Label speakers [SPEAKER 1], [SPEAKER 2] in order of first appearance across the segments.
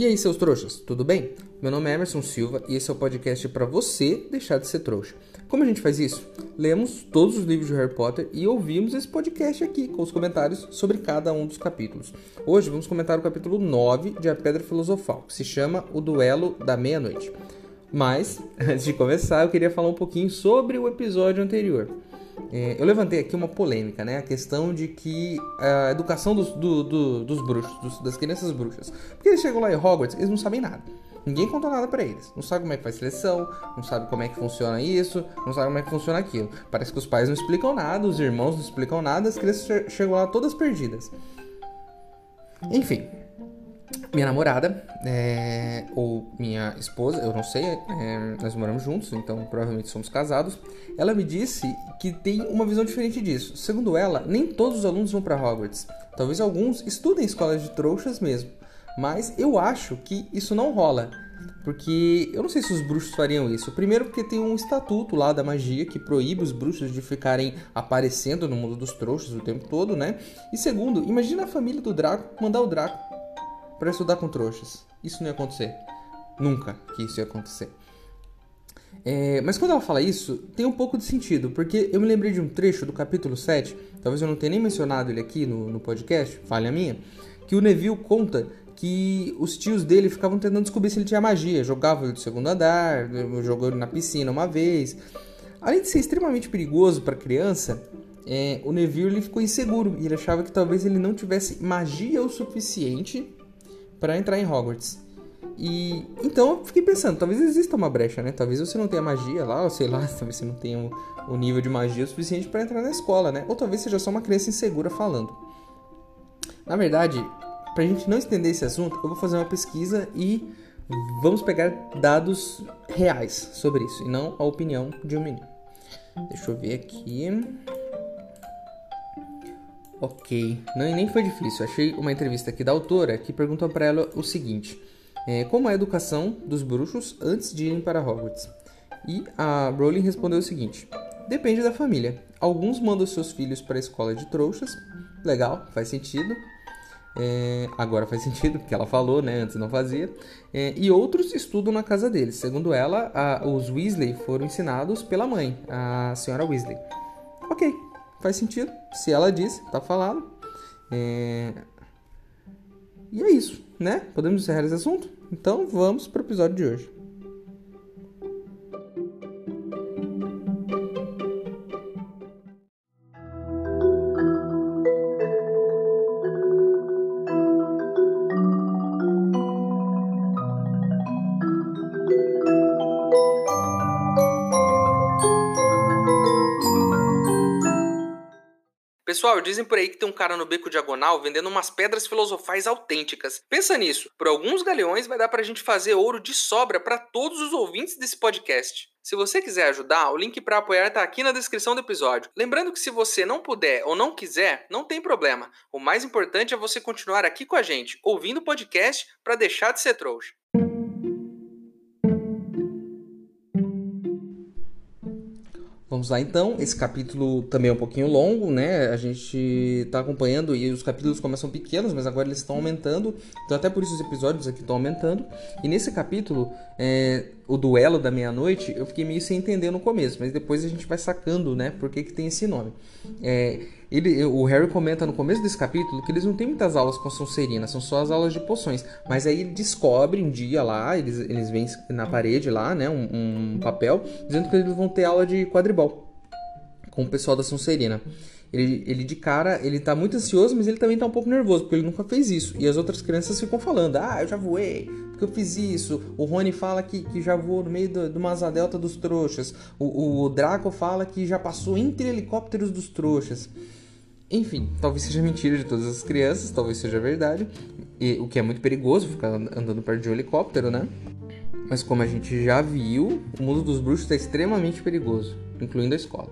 [SPEAKER 1] E aí, seus trouxas, tudo bem? Meu nome é Emerson Silva e esse é o podcast para você deixar de ser trouxa. Como a gente faz isso? Lemos todos os livros de Harry Potter e ouvimos esse podcast aqui com os comentários sobre cada um dos capítulos. Hoje vamos comentar o capítulo 9 de A Pedra Filosofal, que se chama O Duelo da Meia-Noite. Mas, antes de começar, eu queria falar um pouquinho sobre o episódio anterior. É, eu levantei aqui uma polêmica, né? A questão de que a educação dos, do, do, dos bruxos, dos, das crianças bruxas. Porque eles chegam lá em Hogwarts, eles não sabem nada. Ninguém contou nada para eles. Não sabe como é que faz seleção, não sabe como é que funciona isso, não sabe como é que funciona aquilo. Parece que os pais não explicam nada, os irmãos não explicam nada, as crianças chegam lá todas perdidas. Enfim, minha namorada, é, ou minha esposa, eu não sei, é, nós moramos juntos, então provavelmente somos casados. Ela me disse que tem uma visão diferente disso. Segundo ela, nem todos os alunos vão para Hogwarts. Talvez alguns estudem em escolas de trouxas mesmo. Mas eu acho que isso não rola. Porque eu não sei se os bruxos fariam isso. Primeiro, porque tem um estatuto lá da magia que proíbe os bruxos de ficarem aparecendo no mundo dos trouxas o tempo todo, né? E segundo, imagina a família do Draco mandar o Draco para estudar com trouxas. Isso não ia acontecer. Nunca que isso ia acontecer. É, mas quando ela fala isso, tem um pouco de sentido, porque eu me lembrei de um trecho do capítulo 7, talvez eu não tenha nem mencionado ele aqui no, no podcast, falha minha, que o Neville conta que os tios dele ficavam tentando descobrir se ele tinha magia. Jogavam ele do segundo andar, jogou ele na piscina uma vez. Além de ser extremamente perigoso para criança, é, o Neville ele ficou inseguro e ele achava que talvez ele não tivesse magia o suficiente para entrar em Hogwarts. E então eu fiquei pensando, talvez exista uma brecha, né? Talvez você não tenha magia lá, ou sei lá, talvez você não tenha o, nível de magia suficiente para entrar na escola, né? Ou talvez seja só uma criança insegura falando. Na verdade, para a gente não estender esse assunto, eu vou fazer uma pesquisa e vamos pegar dados reais sobre isso, e não a opinião de um menino. Deixa eu ver aqui. Ok, não, nem foi difícil. Achei uma entrevista aqui da autora que perguntou para ela o seguinte: é, Como é a educação dos bruxos antes de irem para Hogwarts? E a Rowling respondeu o seguinte: Depende da família. Alguns mandam seus filhos para a escola de trouxas. Legal, faz sentido. É, agora faz sentido, porque ela falou, né? Antes não fazia. É, e outros estudam na casa deles. Segundo ela, a, os Weasley foram ensinados pela mãe, a senhora Weasley. Ok, faz sentido. Se ela disse, tá falado. É... E é isso, né? Podemos encerrar esse assunto? Então vamos para o episódio de hoje. Pessoal, dizem por aí que tem um cara no beco diagonal vendendo umas pedras filosofais autênticas. Pensa nisso, por alguns galeões vai dar pra gente fazer ouro de sobra para todos os ouvintes desse podcast. Se você quiser ajudar, o link para apoiar está aqui na descrição do episódio. Lembrando que se você não puder ou não quiser, não tem problema. O mais importante é você continuar aqui com a gente, ouvindo o podcast para deixar de ser trouxa. Vamos lá então, esse capítulo também é um pouquinho longo, né? A gente está acompanhando e os capítulos começam pequenos, mas agora eles estão aumentando, então até por isso os episódios aqui estão aumentando. E nesse capítulo, é, o duelo da meia-noite, eu fiquei meio sem entender no começo, mas depois a gente vai sacando, né? Por que, que tem esse nome. É, ele, o Harry comenta no começo desse capítulo que eles não têm muitas aulas com a Sonserina, são só as aulas de poções. Mas aí ele descobre um dia lá, eles, eles veem na parede lá, né, um, um papel, dizendo que eles vão ter aula de quadribol com o pessoal da Sonserina. Ele, ele de cara, ele tá muito ansioso, mas ele também tá um pouco nervoso, porque ele nunca fez isso. E as outras crianças ficam falando: Ah, eu já voei, porque eu fiz isso. O Rony fala que, que já voou no meio do, do Masa Delta dos trouxas. O, o Draco fala que já passou entre helicópteros dos trouxas. Enfim, talvez seja mentira de todas as crianças, talvez seja verdade, e, o que é muito perigoso ficar andando perto de um helicóptero, né? Mas como a gente já viu, o mundo dos bruxos é extremamente perigoso, incluindo a escola.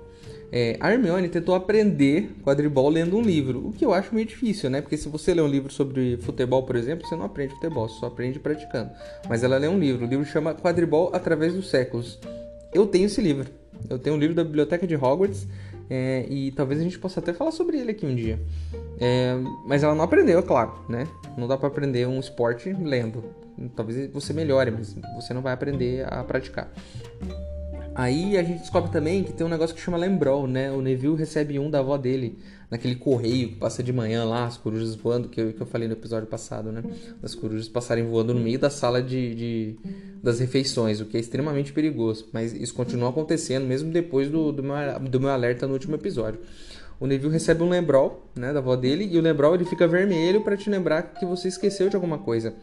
[SPEAKER 1] É, a Hermione tentou aprender quadribol lendo um livro, o que eu acho meio difícil, né? Porque se você lê um livro sobre futebol, por exemplo, você não aprende futebol, você só aprende praticando. Mas ela lê um livro, o livro chama Quadribol através dos séculos. Eu tenho esse livro. Eu tenho um livro da biblioteca de Hogwarts é, e talvez a gente possa até falar sobre ele aqui um dia. É, mas ela não aprendeu, é claro, né? Não dá para aprender um esporte lendo. Talvez você melhore, mas você não vai aprender a praticar. Aí a gente descobre também que tem um negócio que chama Lembrol, né? O Neville recebe um da avó dele, naquele correio que passa de manhã lá, as corujas voando, que eu, que eu falei no episódio passado, né? As corujas passarem voando no meio da sala de, de das refeições, o que é extremamente perigoso. Mas isso continua acontecendo, mesmo depois do, do, meu, do meu alerta no último episódio. O Neville recebe um Lembrol, né, da avó dele, e o Lembrol ele fica vermelho para te lembrar que você esqueceu de alguma coisa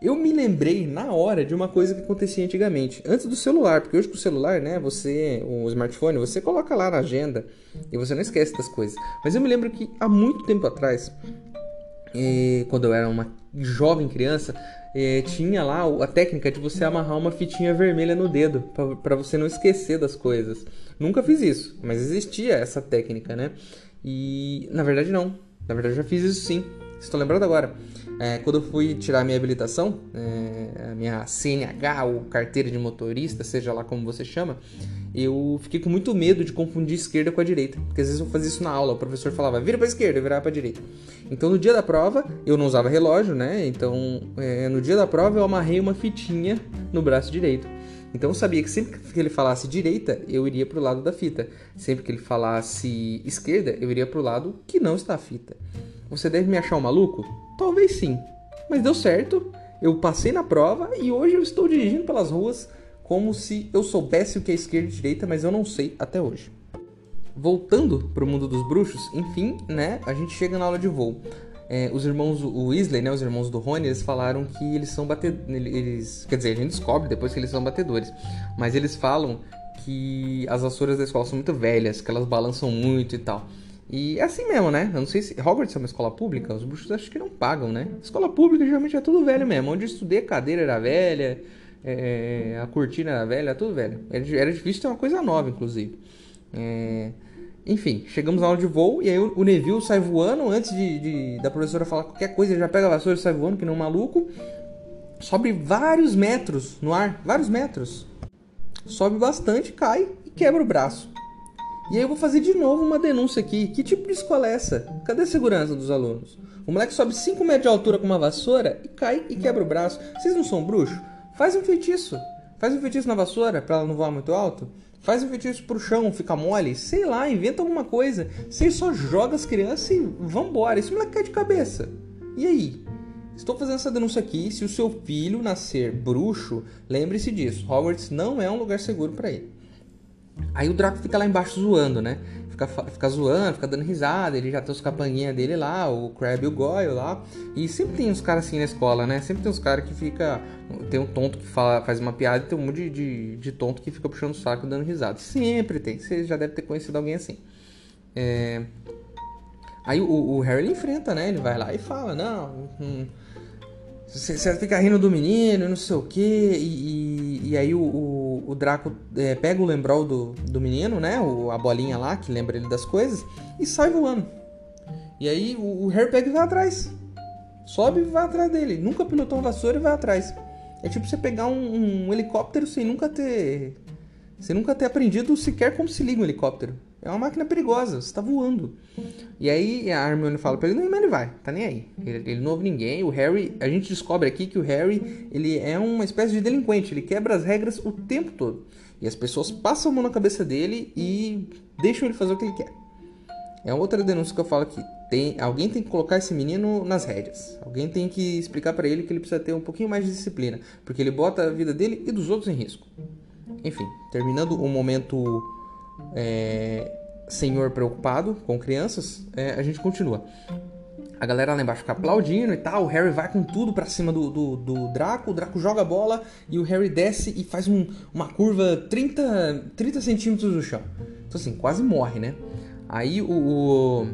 [SPEAKER 1] eu me lembrei na hora de uma coisa que acontecia antigamente, antes do celular, porque hoje com o celular, né, você, o smartphone, você coloca lá na agenda e você não esquece das coisas. Mas eu me lembro que há muito tempo atrás, eh, quando eu era uma jovem criança, eh, tinha lá a técnica de você amarrar uma fitinha vermelha no dedo para você não esquecer das coisas. Nunca fiz isso, mas existia essa técnica, né? E na verdade não. Na verdade eu já fiz isso sim. Estou lembrando agora. É, quando eu fui tirar minha habilitação, é, a minha CNH ou carteira de motorista, seja lá como você chama, eu fiquei com muito medo de confundir esquerda com a direita. Porque às vezes eu fazia isso na aula, o professor falava, vira para esquerda, eu virava para direita. Então no dia da prova, eu não usava relógio, né? Então é, no dia da prova eu amarrei uma fitinha no braço direito. Então eu sabia que sempre que ele falasse direita, eu iria para o lado da fita. Sempre que ele falasse esquerda, eu iria para o lado que não está a fita. Você deve me achar um maluco? Talvez sim. Mas deu certo, eu passei na prova e hoje eu estou dirigindo pelas ruas como se eu soubesse o que é esquerda e direita, mas eu não sei até hoje. Voltando para o mundo dos bruxos, enfim, né, a gente chega na aula de voo. É, os irmãos Weasley, né, os irmãos do Rony, eles falaram que eles são batedores. Eles, quer dizer, a gente descobre depois que eles são batedores. Mas eles falam que as vassouras da escola são muito velhas, que elas balançam muito e tal. E é assim mesmo, né? Eu não sei se Hogwarts é uma escola pública, os bruxos acho que não pagam, né? Escola pública geralmente é tudo velho mesmo. Onde eu estudei a cadeira era velha, é, a cortina era velha, tudo velho. Era, difícil ter uma coisa nova, inclusive. É, enfim, chegamos na aula de voo e aí o Neville sai voando antes de, de, da professora falar qualquer coisa, ele já pega a vassoura e sai voando, que nem um maluco. Sobe vários metros no ar, vários metros. Sobe bastante, cai e quebra o braço. E aí eu vou fazer de novo uma denúncia aqui. Que tipo de escola é essa? Cadê a segurança dos alunos? O moleque sobe 5 metros de altura com uma vassoura e cai e quebra o braço. Vocês não são bruxos? Faz um feitiço. Faz um feitiço na vassoura para ela não voar muito alto. Faz um feitiço pro chão, fica mole. Sei lá, inventa alguma coisa. Você só joga as crianças e vambora. Esse moleque cai de cabeça. E aí? Estou fazendo essa denúncia aqui. Se o seu filho nascer bruxo, lembre-se disso. Hogwarts não é um lugar seguro para ele. Aí o Draco fica lá embaixo zoando, né? Fica, fica zoando, fica dando risada, ele já tem os capanguinha dele lá, o Crab e o Goyle lá. E sempre tem uns caras assim na escola, né? Sempre tem uns caras que fica. Tem um tonto que fala, faz uma piada e tem um monte de, de, de tonto que fica puxando o saco dando risada. Sempre tem. Você já deve ter conhecido alguém assim. É... Aí o, o Harry enfrenta, né? Ele vai lá e fala, não. Hum, você fica rindo do menino, não sei o que, e, e, e, aí o, o, o Draco é, pega o lembrol do, do menino, né? O, a bolinha lá, que lembra ele das coisas, e sai voando. E aí o, o Harry vai atrás. Sobe e vai atrás dele. Nunca pilotou uma vassoura e vai atrás. É tipo você pegar um, um helicóptero sem nunca ter. Sem nunca ter aprendido sequer como se liga um helicóptero. É uma máquina perigosa, você tá voando. E aí a Hermione fala pra ele, não, mas ele vai, tá nem aí. Ele, ele não ouve ninguém. O Harry, a gente descobre aqui que o Harry, ele é uma espécie de delinquente, ele quebra as regras o tempo todo. E as pessoas passam a mão na cabeça dele e deixam ele fazer o que ele quer. É outra denúncia que eu falo aqui. Tem, alguém tem que colocar esse menino nas rédeas. Alguém tem que explicar para ele que ele precisa ter um pouquinho mais de disciplina, porque ele bota a vida dele e dos outros em risco. Enfim, terminando o momento é, senhor preocupado com crianças, é, a gente continua. A galera lá embaixo fica aplaudindo e tal. O Harry vai com tudo para cima do, do, do, Draco. O Draco joga a bola e o Harry desce e faz um, uma curva 30, 30 centímetros do chão. Então, assim, quase morre, né? Aí o, o,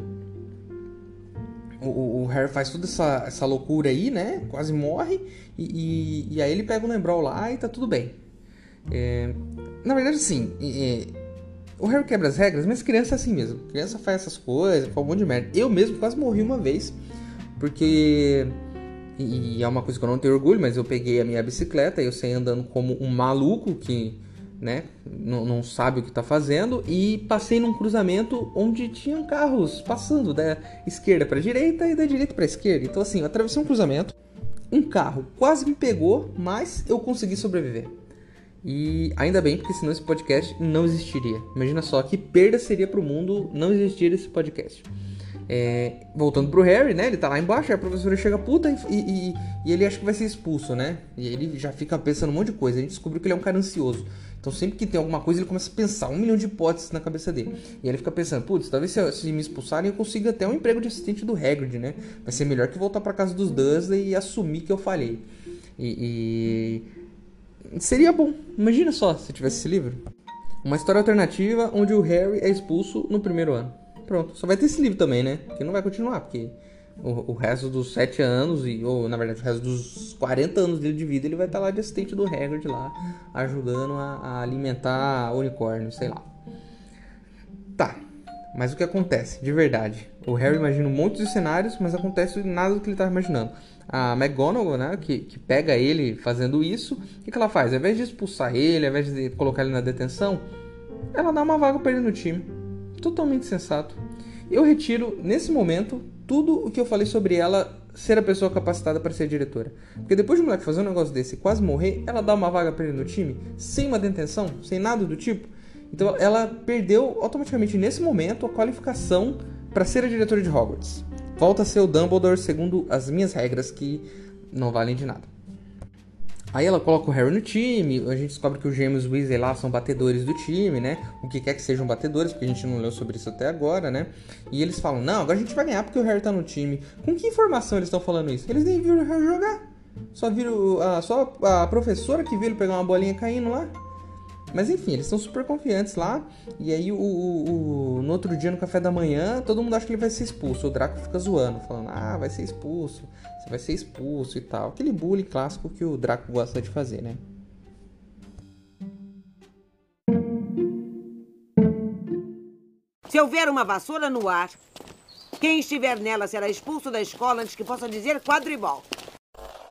[SPEAKER 1] o, o Harry faz toda essa, essa loucura aí, né? Quase morre. E, e, e aí ele pega o Lembrol lá e tá tudo bem. É, na verdade, assim, é, o Harry quebra as regras, mas criança é assim mesmo. Criança faz essas coisas, faz um monte de merda. Eu mesmo quase morri uma vez, porque. E é uma coisa que eu não tenho orgulho, mas eu peguei a minha bicicleta e eu saí andando como um maluco que, né, não, não sabe o que tá fazendo e passei num cruzamento onde tinham carros passando da esquerda para direita e da direita para esquerda. Então assim, eu atravessei um cruzamento Um carro quase me pegou, mas eu consegui sobreviver. E ainda bem, porque senão esse podcast não existiria. Imagina só que perda seria para o mundo não existir esse podcast. É, voltando pro Harry, né? Ele tá lá embaixo, a professora chega puta e, e, e, ele acha que vai ser expulso, né? E ele já fica pensando um monte de coisa. A gente descobriu que ele é um cara ansioso. Então sempre que tem alguma coisa, ele começa a pensar um milhão de hipóteses na cabeça dele. E ele fica pensando, putz, talvez se, se, me expulsarem eu consiga até um emprego de assistente do Hagrid, né? Vai ser melhor que voltar para casa dos Dursley e assumir que eu falhei. E, e, seria bom. Imagina só se tivesse esse livro. Uma história alternativa onde o Harry é expulso no primeiro ano. Pronto, só vai ter esse livro também, né? Que não vai continuar, porque o, o resto dos 7 anos, e, ou na verdade o resto dos 40 anos dele de vida, ele vai estar lá de assistente do Hagrid lá, ajudando a, a alimentar unicórnio, sei lá. Tá, mas o que acontece, de verdade? O Harry imagina um monte de cenários, mas acontece nada do que ele estava imaginando. A McGonagall, né, que, que pega ele fazendo isso, o que, que ela faz? Ao invés de expulsar ele, ao invés de colocar ele na detenção, ela dá uma vaga para ele no time totalmente sensato. Eu retiro, nesse momento, tudo o que eu falei sobre ela ser a pessoa capacitada para ser diretora. Porque depois de um moleque fazer um negócio desse e quase morrer, ela dá uma vaga para ele no time, sem uma detenção, sem nada do tipo. Então ela perdeu automaticamente nesse momento a qualificação para ser a diretora de Hogwarts. Volta a ser o Dumbledore segundo as minhas regras que não valem de nada. Aí ela coloca o Harry no time, a gente descobre que os gêmeos Weasley lá são batedores do time, né? O que quer que sejam batedores, porque a gente não leu sobre isso até agora, né? E eles falam, não, agora a gente vai ganhar porque o Harry tá no time. Com que informação eles estão falando isso? Eles nem viram o Harry jogar. Só viram a, só a professora que viu ele pegar uma bolinha caindo lá. Mas enfim, eles estão super confiantes lá. E aí, o, o, o, no outro dia, no café da manhã, todo mundo acha que ele vai ser expulso. O Draco fica zoando, falando: Ah, vai ser expulso, você vai ser expulso e tal. Aquele bullying clássico que o Draco gosta de fazer, né?
[SPEAKER 2] Se houver uma vassoura no ar, quem estiver nela será expulso da escola antes que possa dizer quadribol.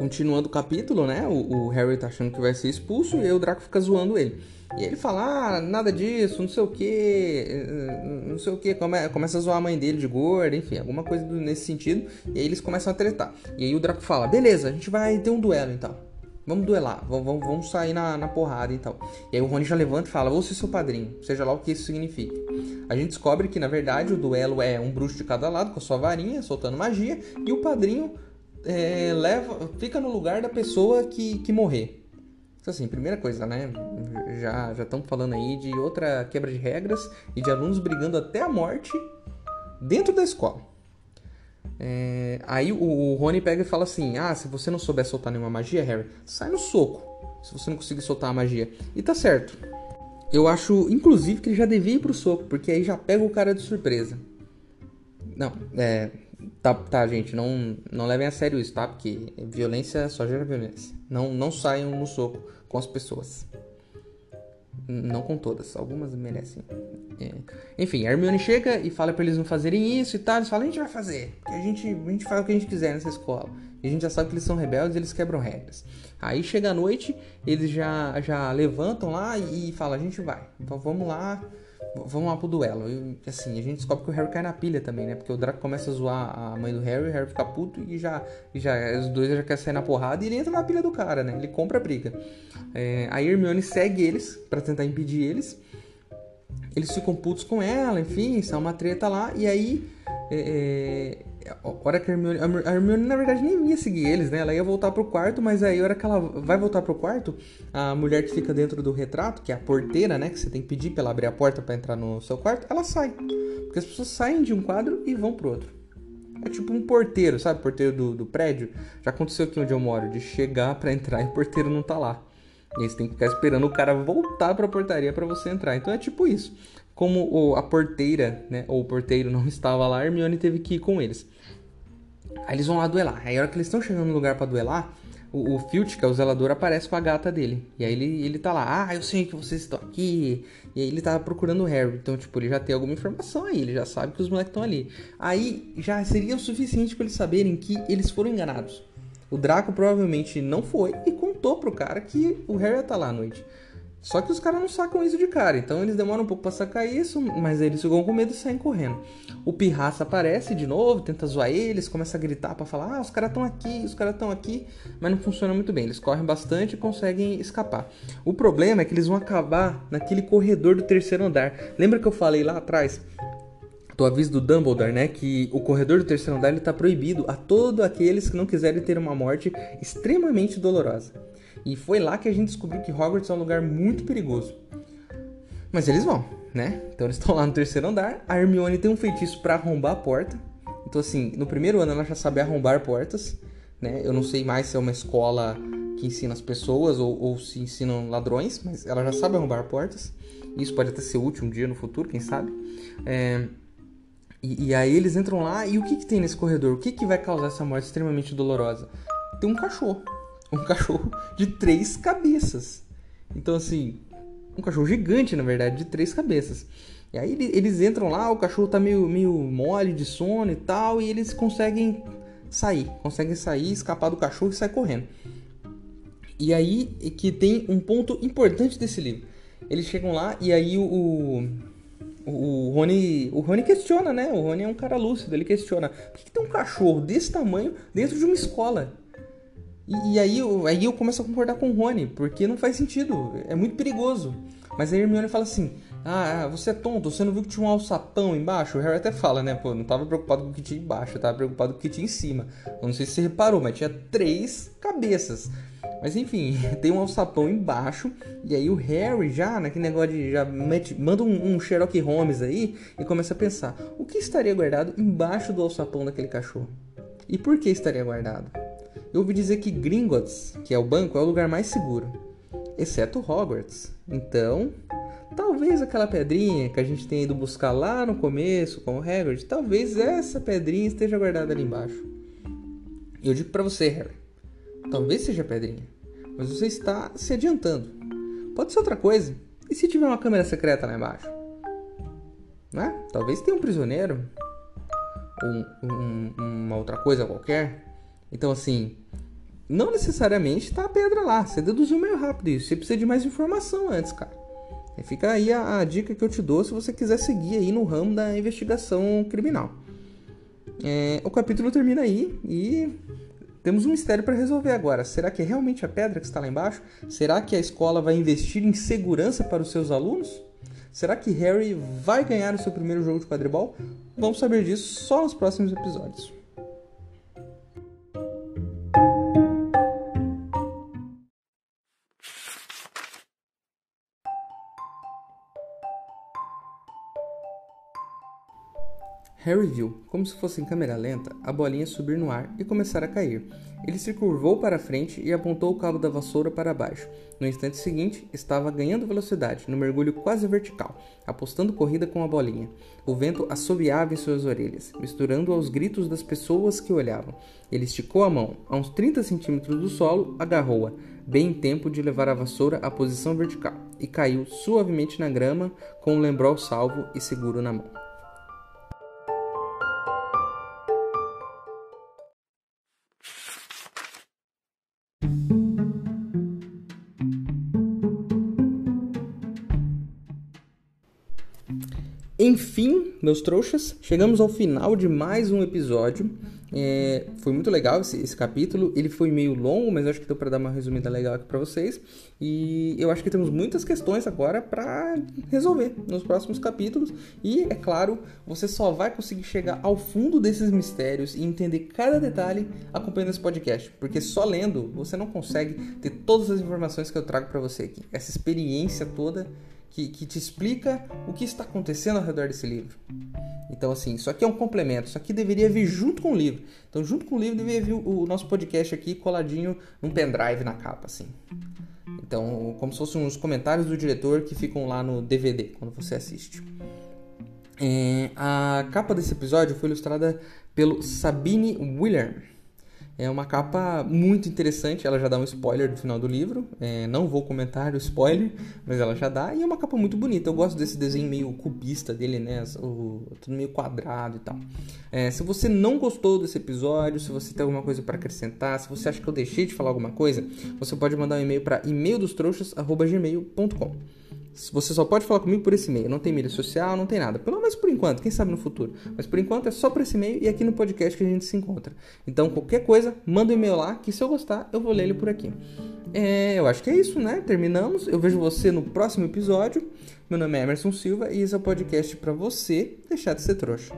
[SPEAKER 1] Continuando o capítulo, né? O, o, Harry tá achando que vai ser expulso e aí o Draco fica zoando ele. E ele fala, ah, nada disso, não sei o que, não sei o que, Come, começa a zoar a mãe dele de gorda, enfim, alguma coisa nesse sentido. E aí eles começam a tretar. E aí o Draco fala, beleza, a gente vai ter um duelo então. Vamos duelar, vamos, vamos sair na, na porrada então. E aí o Rony já levanta e fala, vou ser seu padrinho, seja lá o que isso signifique. A gente descobre que na verdade o duelo é um bruxo de cada lado com a sua varinha, soltando magia, e o padrinho é, leva, fica no lugar da pessoa que, que morrer. Então, assim, primeira coisa, né? Já já estamos falando aí de outra quebra de regras e de alunos brigando até a morte dentro da escola. É, aí o, o Rony pega e fala assim: Ah, se você não souber soltar nenhuma magia, Harry, sai no soco. Se você não conseguir soltar a magia. E tá certo. Eu acho, inclusive, que ele já devia ir pro soco, porque aí já pega o cara de surpresa. Não, é. Tá, tá, gente, não, não levem a sério isso, tá? Porque violência só gera violência. Não, não saiam no soco com as pessoas. Não com todas, algumas merecem. É. Enfim, a Hermione chega e fala para eles não fazerem isso e tal. Eles falam: a gente vai fazer, a gente, a gente faz o que a gente quiser nessa escola. E a gente já sabe que eles são rebeldes e eles quebram regras. Aí chega a noite, eles já, já levantam lá e, e falam: a gente vai, então vamos lá Vamos lá pro duelo. E, assim, a gente descobre que o Harry cai na pilha também, né? Porque o Draco começa a zoar a mãe do Harry, o Harry fica puto e já, já os dois já querem sair na porrada e ele entra na pilha do cara, né? Ele compra a briga. É, a Hermione segue eles para tentar impedir eles. Eles ficam putos com ela, enfim, isso é uma treta lá. E aí, é, é a hora que a Hermione, a Hermione na verdade nem ia seguir eles, né? Ela ia voltar pro quarto, mas aí a hora que ela vai voltar pro quarto, a mulher que fica dentro do retrato, que é a porteira, né, que você tem que pedir para ela abrir a porta para entrar no seu quarto, ela sai. Porque as pessoas saem de um quadro e vão pro outro. É tipo um porteiro, sabe? Porteiro do, do prédio. Já aconteceu aqui onde eu moro, de chegar para entrar e o porteiro não tá lá. E aí você tem que ficar esperando o cara voltar para a portaria para você entrar. Então é tipo isso. Como a porteira, né, ou o porteiro não estava lá, Hermione teve que ir com eles. Aí eles vão lá duelar. Aí a hora que eles estão chegando no lugar para duelar, o, o Filch, que é o zelador, aparece com a gata dele. E aí ele, ele tá lá, ah, eu sei que vocês estão aqui. E aí ele tá procurando o Harry. Então, tipo, ele já tem alguma informação aí, ele já sabe que os moleques estão ali. Aí já seria o suficiente para eles saberem que eles foram enganados. O Draco provavelmente não foi e contou pro cara que o Harry ia tá lá à noite. Só que os caras não sacam isso de cara, então eles demoram um pouco pra sacar isso, mas eles ficam com medo e saem correndo. O Pirraça aparece de novo, tenta zoar eles, começa a gritar para falar: ah, os caras estão aqui, os caras estão aqui, mas não funciona muito bem. Eles correm bastante e conseguem escapar. O problema é que eles vão acabar naquele corredor do terceiro andar. Lembra que eu falei lá atrás do aviso do Dumbledore, né, que o corredor do terceiro andar está proibido a todos aqueles que não quiserem ter uma morte extremamente dolorosa. E foi lá que a gente descobriu que Hogwarts é um lugar muito perigoso. Mas eles vão, né? Então eles estão lá no terceiro andar. A Hermione tem um feitiço para arrombar a porta. Então, assim, no primeiro ano ela já sabe arrombar portas, né? Eu não sei mais se é uma escola que ensina as pessoas ou, ou se ensinam ladrões, mas ela já sabe arrombar portas. Isso pode até ser útil um dia no futuro, quem sabe. É... E, e, aí eles entram lá e o que, que tem nesse corredor? O que, que vai causar essa morte extremamente dolorosa? Tem um cachorro um cachorro de três cabeças. Então, assim, um cachorro gigante, na verdade, de três cabeças. E aí eles entram lá, o cachorro tá meio, meio mole de sono e tal, e eles conseguem sair, conseguem sair, escapar do cachorro e sair correndo. E aí que tem um ponto importante desse livro. Eles chegam lá e aí o, o, o Rony, o Rony questiona, né? O Rony é um cara lúcido, ele questiona: por que, que tem um cachorro desse tamanho dentro de uma escola? E, e, aí, eu, aí eu começo a concordar com o Rony, porque não faz sentido, é muito perigoso. Mas a Hermione fala assim: ah, ah, você é tonto, você não viu que tinha um alçapão embaixo? O Harry até fala, né? Pô, não tava preocupado com o que tinha embaixo, eu tava preocupado com o que tinha em cima. Eu não sei se você reparou, mas tinha três cabeças. Mas enfim, tem um alçapão embaixo, e aí o Harry já, naquele negócio de. já mete, manda um, um Sherlock Holmes aí e começa a pensar: o que estaria guardado embaixo do alçapão daquele cachorro? E por que estaria guardado? Eu ouvi dizer que Gringotts, que é o banco, é o lugar mais seguro, exceto Hogwarts. Então, talvez aquela pedrinha que a gente tem ido buscar lá no começo com o Hagrid, talvez essa pedrinha esteja guardada ali embaixo. E eu digo para você, Harry, talvez seja pedrinha, mas você está se adiantando. Pode ser outra coisa. E se tiver uma câmera secreta lá embaixo? Né? Talvez tenha um prisioneiro, ou um, um, uma outra coisa qualquer. Então, assim, não necessariamente tá a pedra lá. Você deduziu meio rápido isso. Você precisa de mais informação antes, cara. E fica aí a, a, dica que eu te dou se você quiser seguir aí no ramo da investigação criminal. É, o capítulo termina aí e temos um mistério para resolver agora. Será que é realmente a pedra que está lá embaixo? Será que a escola vai investir em segurança para os seus alunos? Será que Harry vai ganhar o seu primeiro jogo de quadribol? Vamos saber disso só nos próximos episódios. Harry viu, como se fosse em câmera lenta, a bolinha subir no ar e começar a cair. Ele se curvou para frente e apontou o cabo da vassoura para baixo. No instante seguinte, estava ganhando velocidade, no mergulho quase vertical, apostando corrida com a bolinha. O vento assobiava em suas orelhas, misturando aos gritos das pessoas que olhavam. Ele esticou a mão, a uns 30 centímetros do solo, agarrou-a, bem em tempo de levar a vassoura à posição vertical, e caiu suavemente na grama, com o lembrol salvo e seguro na mão. Meus trouxas, chegamos ao final de mais um episódio. É, foi muito legal esse, esse, capítulo. Ele foi meio longo, mas acho que deu para dar uma resumida legal aqui para vocês. E eu acho que temos muitas questões agora para resolver nos próximos capítulos. E é claro, você só vai conseguir chegar ao fundo desses mistérios e entender cada detalhe acompanhando esse podcast, porque só lendo você não consegue ter todas as informações que eu trago para você aqui. Essa experiência toda que, que te explica o que está acontecendo ao redor desse livro. Então, assim, isso aqui é um complemento, isso aqui deveria vir junto com o livro. Então, junto com o livro, deveria vir o, o nosso podcast aqui coladinho num pendrive na capa, assim. Então, como se fossem uns comentários do diretor que ficam lá no DVD, quando você assiste. É, a capa desse episódio foi ilustrada pelo Sabine William. É uma capa muito interessante, ela já dá um spoiler do final do livro. É, não vou comentar o spoiler, mas ela já dá. E é uma capa muito bonita. Eu gosto desse desenho meio cubista dele, né? O, tudo meio quadrado e tal. É, se você não gostou desse episódio, se você tem alguma coisa para acrescentar, se você acha que eu deixei de falar alguma coisa, você pode mandar um e-mail para e-maildostrouxas.gmail.com. Você só pode falar comigo por esse e-mail. Não tem mídia social, não tem nada. Pelo menos por enquanto, quem sabe no futuro. Mas por enquanto é só por esse e-mail e aqui no podcast que a gente se encontra. Então, qualquer coisa, manda um e-mail lá, que se eu gostar, eu vou ler ele por aqui. É, eu acho que é isso, né? Terminamos. Eu vejo você no próximo episódio. Meu nome é Emerson Silva e esse é o podcast para você deixar de ser trouxa.